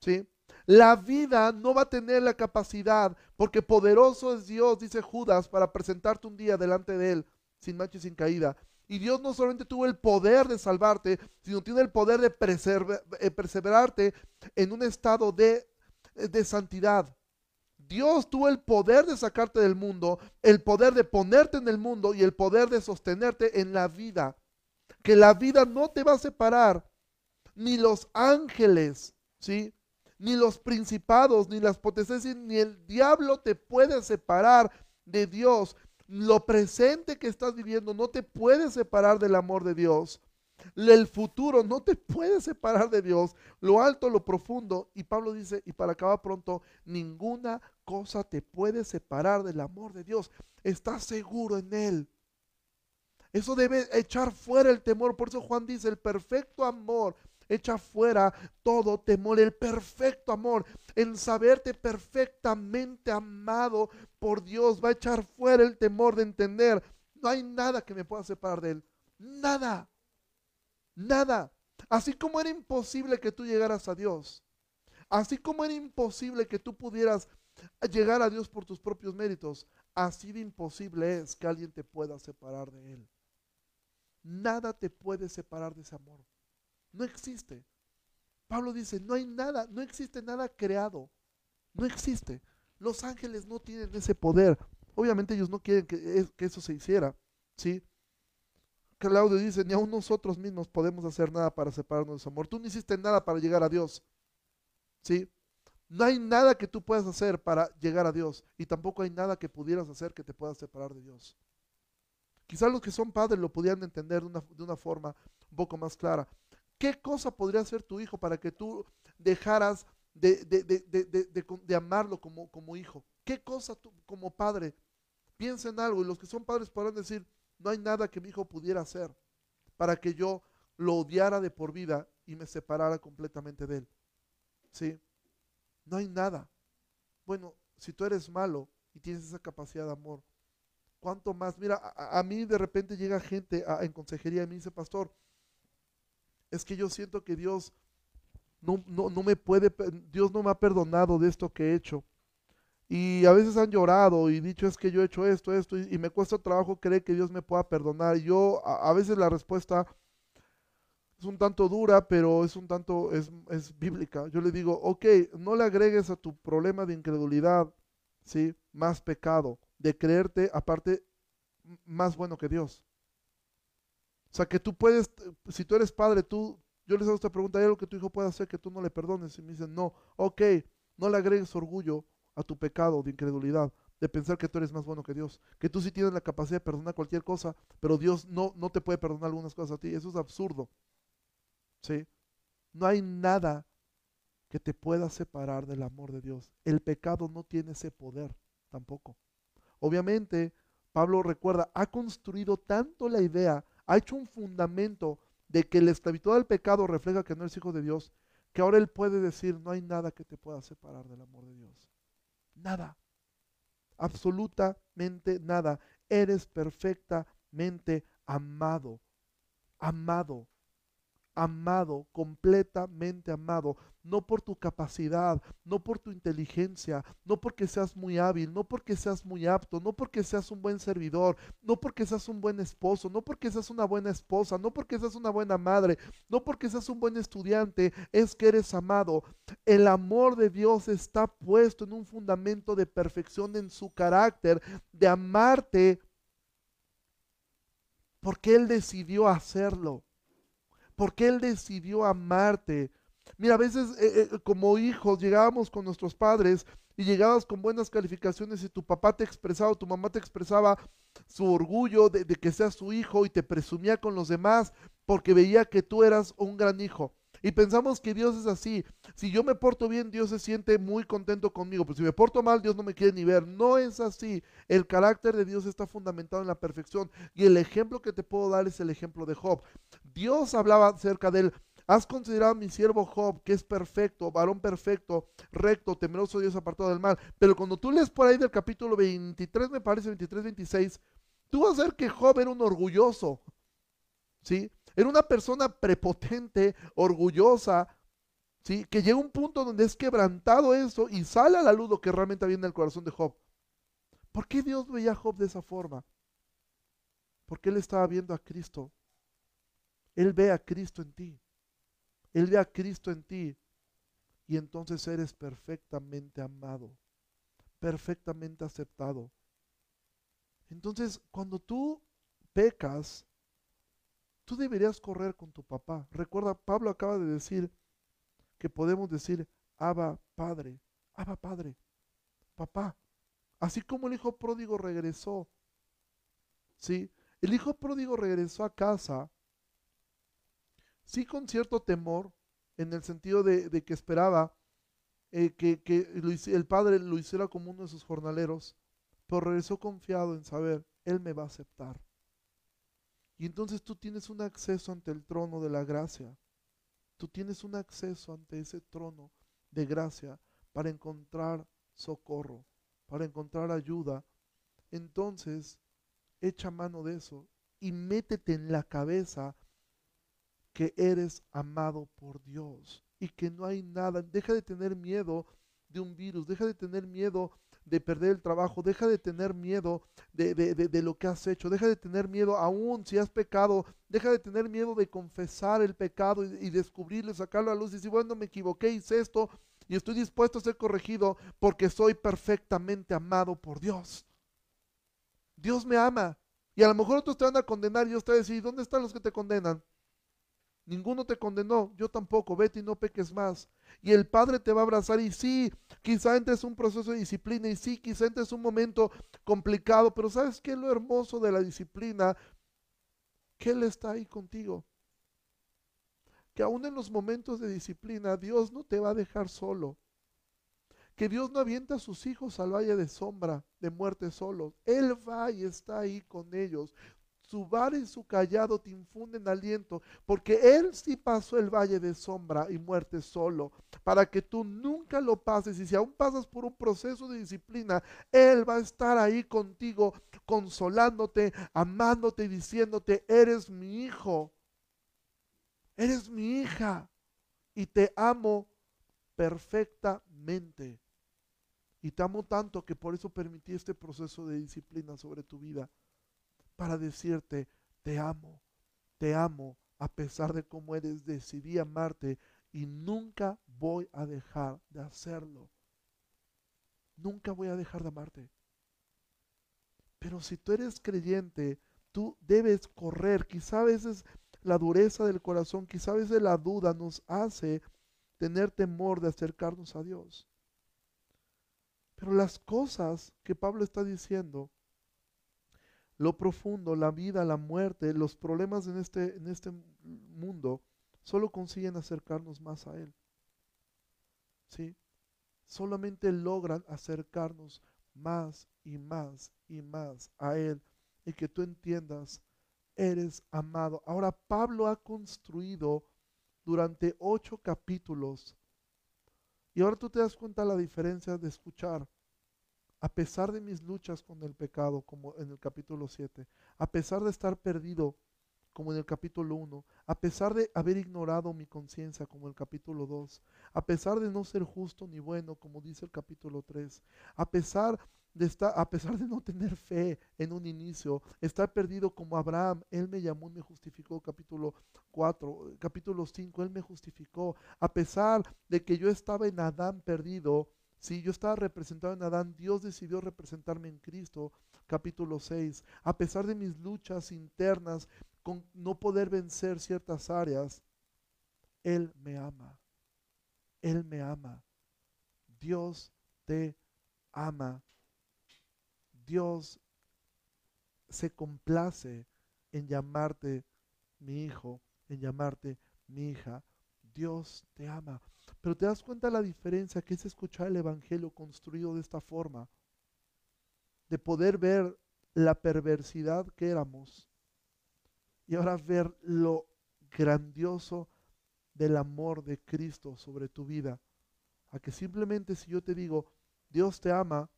¿Sí? La vida no va a tener la capacidad, porque poderoso es Dios, dice Judas, para presentarte un día delante de Él, sin mancha y sin caída. Y Dios no solamente tuvo el poder de salvarte, sino tiene el poder de eh, perseverarte en un estado de, de santidad. Dios tuvo el poder de sacarte del mundo, el poder de ponerte en el mundo y el poder de sostenerte en la vida. Que la vida no te va a separar, ni los ángeles, ¿sí? Ni los principados, ni las potestades, ni el diablo te puede separar de Dios. Lo presente que estás viviendo no te puede separar del amor de Dios. El futuro no te puede separar de Dios, lo alto, lo profundo. Y Pablo dice, y para acabar pronto, ninguna cosa te puede separar del amor de Dios. Estás seguro en Él. Eso debe echar fuera el temor. Por eso Juan dice, el perfecto amor echa fuera todo temor, el perfecto amor, el saberte perfectamente amado por Dios va a echar fuera el temor de entender, no hay nada que me pueda separar de Él, nada, nada. Así como era imposible que tú llegaras a Dios, así como era imposible que tú pudieras llegar a Dios por tus propios méritos, así de imposible es que alguien te pueda separar de Él. Nada te puede separar de ese amor. No existe. Pablo dice, no hay nada, no existe nada creado. No existe. Los ángeles no tienen ese poder. Obviamente ellos no quieren que, eso se hiciera. ¿sí? Claudio dice, ni aún nosotros mismos podemos hacer nada para separarnos de su amor. Tú no hiciste nada para llegar a Dios. ¿sí? No hay nada que tú puedas hacer para llegar a Dios. Y tampoco hay nada que pudieras hacer que te pueda separar de Dios. Quizás los que son padres lo pudieran entender de una, de una forma un poco más clara. ¿Qué cosa podría hacer tu hijo para que tú dejaras de, amarlo como, como, hijo? ¿Qué cosa tú como padre? Piensa en algo y los que son padres podrán decir, no hay nada que mi hijo pudiera hacer para que yo lo odiara de por vida y me separara completamente de él. ¿Sí? No hay nada. Bueno, si tú eres malo y tienes esa capacidad de amor, ¿cuánto más? Mira, a, mí de repente llega gente en consejería y me dice, pastor, es que yo siento que Dios no, no, me puede, Dios no me ha perdonado de esto que he hecho. Y a veces han llorado y dicho es que yo he hecho esto, esto, y, me cuesta trabajo creer que Dios me pueda perdonar. Yo, a, veces la respuesta es un tanto dura, pero es un tanto, es, es, bíblica. Yo le digo, ok, no le agregues a tu problema de incredulidad, ¿sí? Más pecado, de creerte, aparte, más bueno que Dios. O sea, que tú puedes, si tú eres padre, tú, yo les hago esta pregunta, ¿hay algo que tu hijo pueda hacer que tú no le perdones? Y me dicen, no, ok, no le agregues orgullo a tu pecado de incredulidad, de pensar que tú eres más bueno que Dios, que tú sí tienes la capacidad de perdonar cualquier cosa, pero Dios no, no te puede perdonar algunas cosas a ti. Eso es absurdo. ¿Sí? No hay nada que te pueda separar del amor de Dios. El pecado no tiene ese poder tampoco. Obviamente, Pablo recuerda, ha construido tanto la idea ha hecho un fundamento de que la esclavitud al pecado refleja que no eres hijo de Dios, que ahora Él puede decir, no hay nada que te pueda separar del amor de Dios. Nada. Absolutamente nada. Eres perfectamente amado. Amado amado, completamente amado, no por tu capacidad, no por tu inteligencia, no porque seas muy hábil, no porque seas muy apto, no porque seas un buen servidor, no porque seas un buen esposo, no porque seas una buena esposa, no porque seas una buena madre, no porque seas un buen estudiante, es que eres amado. El amor de Dios está puesto en un fundamento de perfección en su carácter, de amarte, porque Él decidió hacerlo porque Él decidió amarte. Mira, a veces eh, eh, como hijos llegábamos con nuestros padres y llegabas con buenas calificaciones y tu papá te expresaba, tu mamá te expresaba su orgullo de, de que seas su hijo y te presumía con los demás porque veía que tú eras un gran hijo. Y pensamos que Dios es así. Si yo me porto bien, Dios se siente muy contento conmigo. Pero si me porto mal, Dios no me quiere ni ver. No es así. El carácter de Dios está fundamentado en la perfección. Y el ejemplo que te puedo dar es el ejemplo de Job. Dios hablaba acerca de él. Has considerado a mi siervo Job, que es perfecto, varón perfecto, recto, temeroso de Dios, apartado del mal. Pero cuando tú lees por ahí del capítulo 23, me parece, 23, 26, tú vas a ver que Job era un orgulloso. ¿Sí? Era una persona prepotente, orgullosa, ¿sí? que llega un punto donde es quebrantado eso y sale a la luz lo que realmente había en el corazón de Job. ¿Por qué Dios veía a Job de esa forma? Porque él estaba viendo a Cristo. Él ve a Cristo en ti. Él ve a Cristo en ti. Y entonces eres perfectamente amado, perfectamente aceptado. Entonces, cuando tú pecas, Tú deberías correr con tu papá. Recuerda, Pablo acaba de decir que podemos decir, Abba Padre, Abba Padre, papá. Así como el hijo pródigo regresó. ¿Sí? El hijo pródigo regresó a casa sí con cierto temor, en el sentido de, que esperaba eh, que, el padre lo hiciera como uno de sus jornaleros, pero regresó confiado en saber, Él me va a aceptar. Y entonces tú tienes un acceso ante el trono de la gracia. Tú tienes un acceso ante ese trono de gracia para encontrar socorro, para encontrar ayuda. Entonces, echa mano de eso y métete en la cabeza que eres amado por Dios y que no hay nada. Deja de tener miedo de un virus, deja de tener miedo de perder el trabajo, deja de tener miedo de, de, lo que has hecho, deja de tener miedo aún si has pecado, deja de tener miedo de confesar el pecado y, descubrirlo, sacarlo a luz y decir, bueno, me equivoqué, hice esto y estoy dispuesto a ser corregido porque soy perfectamente amado por Dios. Dios me ama. Y a lo mejor otros te van a condenar y Dios te va a decir, ¿dónde están los que te condenan? Ninguno te condenó, yo tampoco, vete y no peques más. Y el Padre te va a abrazar y sí, quizá entres un proceso de disciplina y sí, quizá entres un momento complicado, pero ¿sabes qué es lo hermoso de la disciplina? Que Él está ahí contigo. Que aún en los momentos de disciplina Dios no te va a dejar solo. Que Dios no avienta a sus hijos al valle de sombra, de muerte solos. Él va y está ahí con ellos su vara y su callado te infunden aliento, porque Él sí pasó el valle de sombra y muerte solo, para que tú nunca lo pases. Y si aún pasas por un proceso de disciplina, Él va a estar ahí contigo, consolándote, amándote y diciéndote, eres mi hijo, eres mi hija, y te amo perfectamente. Y te amo tanto que por eso permití este proceso de disciplina sobre tu vida para decirte, te amo, te amo, a pesar de cómo eres, decidí amarte y nunca voy a dejar de hacerlo. Nunca voy a dejar de amarte. Pero si tú eres creyente, tú debes correr. Quizá a veces la dureza del corazón, quizá a veces la duda nos hace tener temor de acercarnos a Dios. Pero las cosas que Pablo está diciendo lo profundo, la vida, la muerte, los problemas en este, en este mundo, solo consiguen acercarnos más a Él. ¿Sí? Solamente logran acercarnos más y más y más a Él y que tú entiendas, eres amado. Ahora Pablo ha construido durante ocho capítulos y ahora tú te das cuenta la diferencia de escuchar a pesar de mis luchas con el pecado, como en el capítulo 7, a pesar de estar perdido, como en el capítulo 1, a pesar de haber ignorado mi conciencia, como en el capítulo 2, a pesar de no ser justo ni bueno, como dice el capítulo 3, a pesar de estar, a pesar de no tener fe en un inicio, estar perdido como Abraham, él me llamó y me justificó, capítulo 4, capítulo 5, él me justificó, a pesar de que yo estaba en Adán perdido, si yo estaba representado en Adán, Dios decidió representarme en Cristo, capítulo 6. A pesar de mis luchas internas con no poder vencer ciertas áreas, Él me ama. Él me ama. Dios te ama. Dios se complace en llamarte mi hijo, en llamarte mi hija. Dios te ama. Pero te das cuenta la diferencia que es escuchar el Evangelio construido de esta forma, de poder ver la perversidad que éramos y ahora ver lo grandioso del amor de Cristo sobre tu vida. A que simplemente si yo te digo, Dios te ama,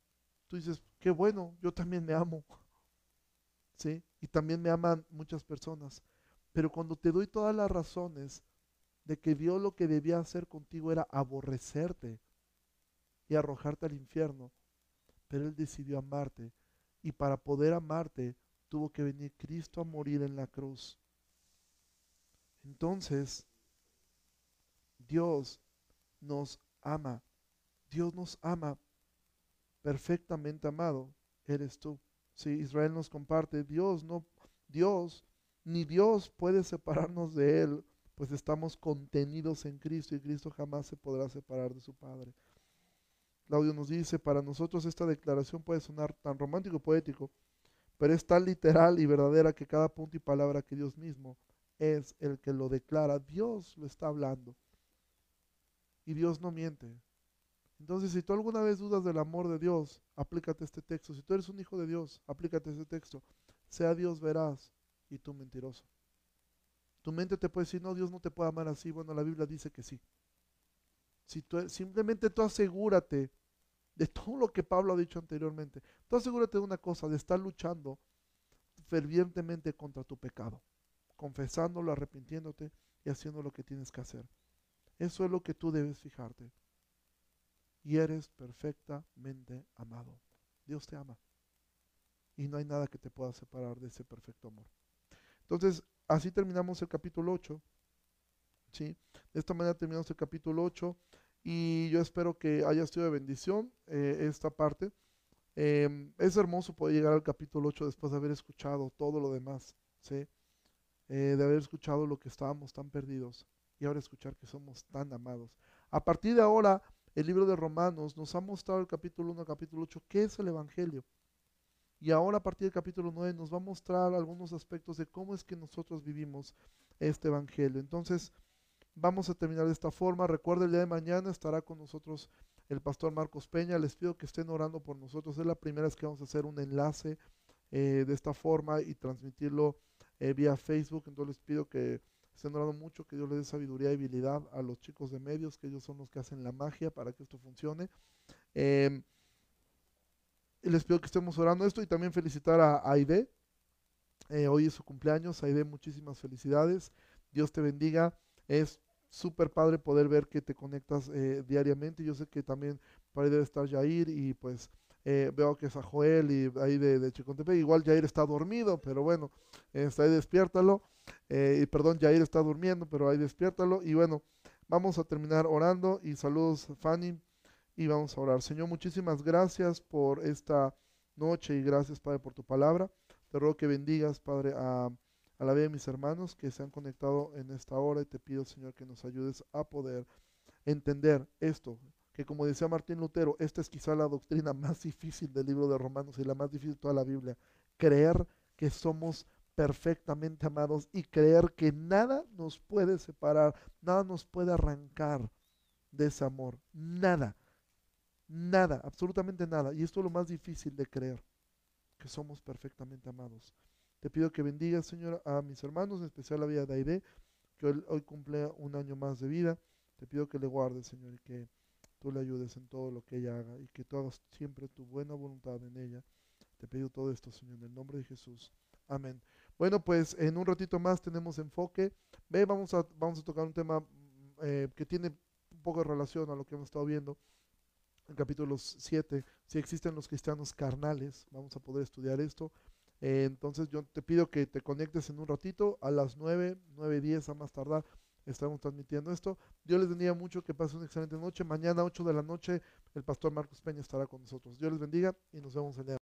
tú dices, qué bueno, yo también me amo. ¿Sí? Y también me aman muchas personas. Pero cuando te doy todas las razones de que Dios lo que debía hacer contigo era aborrecerte y arrojarte al infierno, pero Él decidió amarte y para poder amarte tuvo que venir Cristo a morir en la cruz. Entonces, Dios nos ama. Dios nos ama perfectamente amado. Eres tú. Si Israel nos comparte, Dios no, Dios, ni Dios puede separarnos de Él pues estamos contenidos en Cristo y Cristo jamás se podrá separar de su Padre. Claudio nos dice, para nosotros esta declaración puede sonar tan romántico y poético, pero es tan literal y verdadera que cada punto y palabra que Dios mismo es el que lo declara. Dios lo está hablando. Y Dios no miente. Entonces, si tú alguna vez dudas del amor de Dios, aplícate este texto. Si tú eres un hijo de Dios, aplícate este texto. Sea Dios verás y tú mentiroso. Tu mente te puede decir, no, Dios no te puede amar así. Bueno, la Biblia dice que sí. Si tú, simplemente tú asegúrate de todo lo que Pablo ha dicho anteriormente. Tú asegúrate de una cosa, de estar luchando fervientemente contra tu pecado, confesándolo, arrepintiéndote y haciendo lo que tienes que hacer. Eso es lo que tú debes fijarte. Y eres perfectamente amado. Dios te ama. Y no hay nada que te pueda separar de ese perfecto amor. Entonces, así terminamos el capítulo 8. ¿sí? De esta manera terminamos el capítulo 8 y yo espero que haya sido de bendición eh, esta parte. Em, es hermoso poder llegar al capítulo 8 después de haber escuchado todo lo demás, ¿sí? Eh, de haber escuchado lo que estábamos tan perdidos y ahora escuchar que somos tan amados. A partir de ahora, el libro de Romanos nos ha mostrado el capítulo 1 capítulo 8 qué es el Evangelio. Y ahora a partir del capítulo 9 nos va a mostrar algunos aspectos de cómo es que nosotros vivimos este Evangelio. Entonces, vamos a terminar de esta forma. Recuerda, el día de mañana estará con nosotros el pastor Marcos Peña. Les pido que estén orando por nosotros. Es la primera vez que vamos a hacer un enlace eh, de esta forma y transmitirlo eh, vía Facebook. Entonces les pido que estén orando mucho, que Dios les dé sabiduría y habilidad a los chicos de medios, que ellos son los que hacen la magia para que esto funcione. Em, les pido que estemos orando esto y también felicitar a Aide. Eh, hoy es su cumpleaños. Aide, muchísimas felicidades. Dios te bendiga. Es súper padre poder ver que te conectas eh, diariamente. Yo sé que también por ahí debe estar Jair y pues eh, veo que es a Joel y ahí de, de Chicontepec. Igual Jair está dormido, pero bueno, está ahí despiértalo. Y perdón, Jair está durmiendo, pero ahí despiértalo. Y bueno, vamos a terminar orando y saludos Fanny y vamos a orar. Señor, muchísimas gracias por esta noche y gracias Padre por tu palabra. Te ruego que bendigas Padre a a la vez de mis hermanos que se han conectado en esta hora y te pido, Señor, que nos ayudes a poder entender esto, que como decía Martín Lutero, esta es quizá la doctrina más difícil del libro de Romanos y la más difícil de toda la Biblia, creer que somos perfectamente amados y creer que nada nos puede separar, nada nos puede arrancar de ese amor, nada, nada, absolutamente nada. Y esto es lo más difícil de creer, que somos perfectamente amados. Te pido que bendiga, Señor, a mis hermanos, en especial a la vida de Aide, que hoy, cumple un año más de vida. Te pido que le guardes, Señor, y que tú le ayudes en todo lo que ella haga y que tú hagas siempre tu buena voluntad en ella. Te pido todo esto, Señor, en el nombre de Jesús. Amén. Bueno, pues en un ratito más tenemos enfoque. Ve, vamos a, vamos a tocar un tema eh, que tiene un poco de relación a lo que hemos estado viendo. En capítulo 7, si existen los cristianos carnales, vamos a poder estudiar esto. Eh, entonces yo te pido que te conectes en un ratito, a las 9, 9, 10 a más tardar, estamos transmitiendo esto. Dios les bendiga mucho, que pasen una excelente noche. Mañana 8 de la noche el pastor Marcos Peña estará con nosotros. Dios les bendiga y nos vemos el día.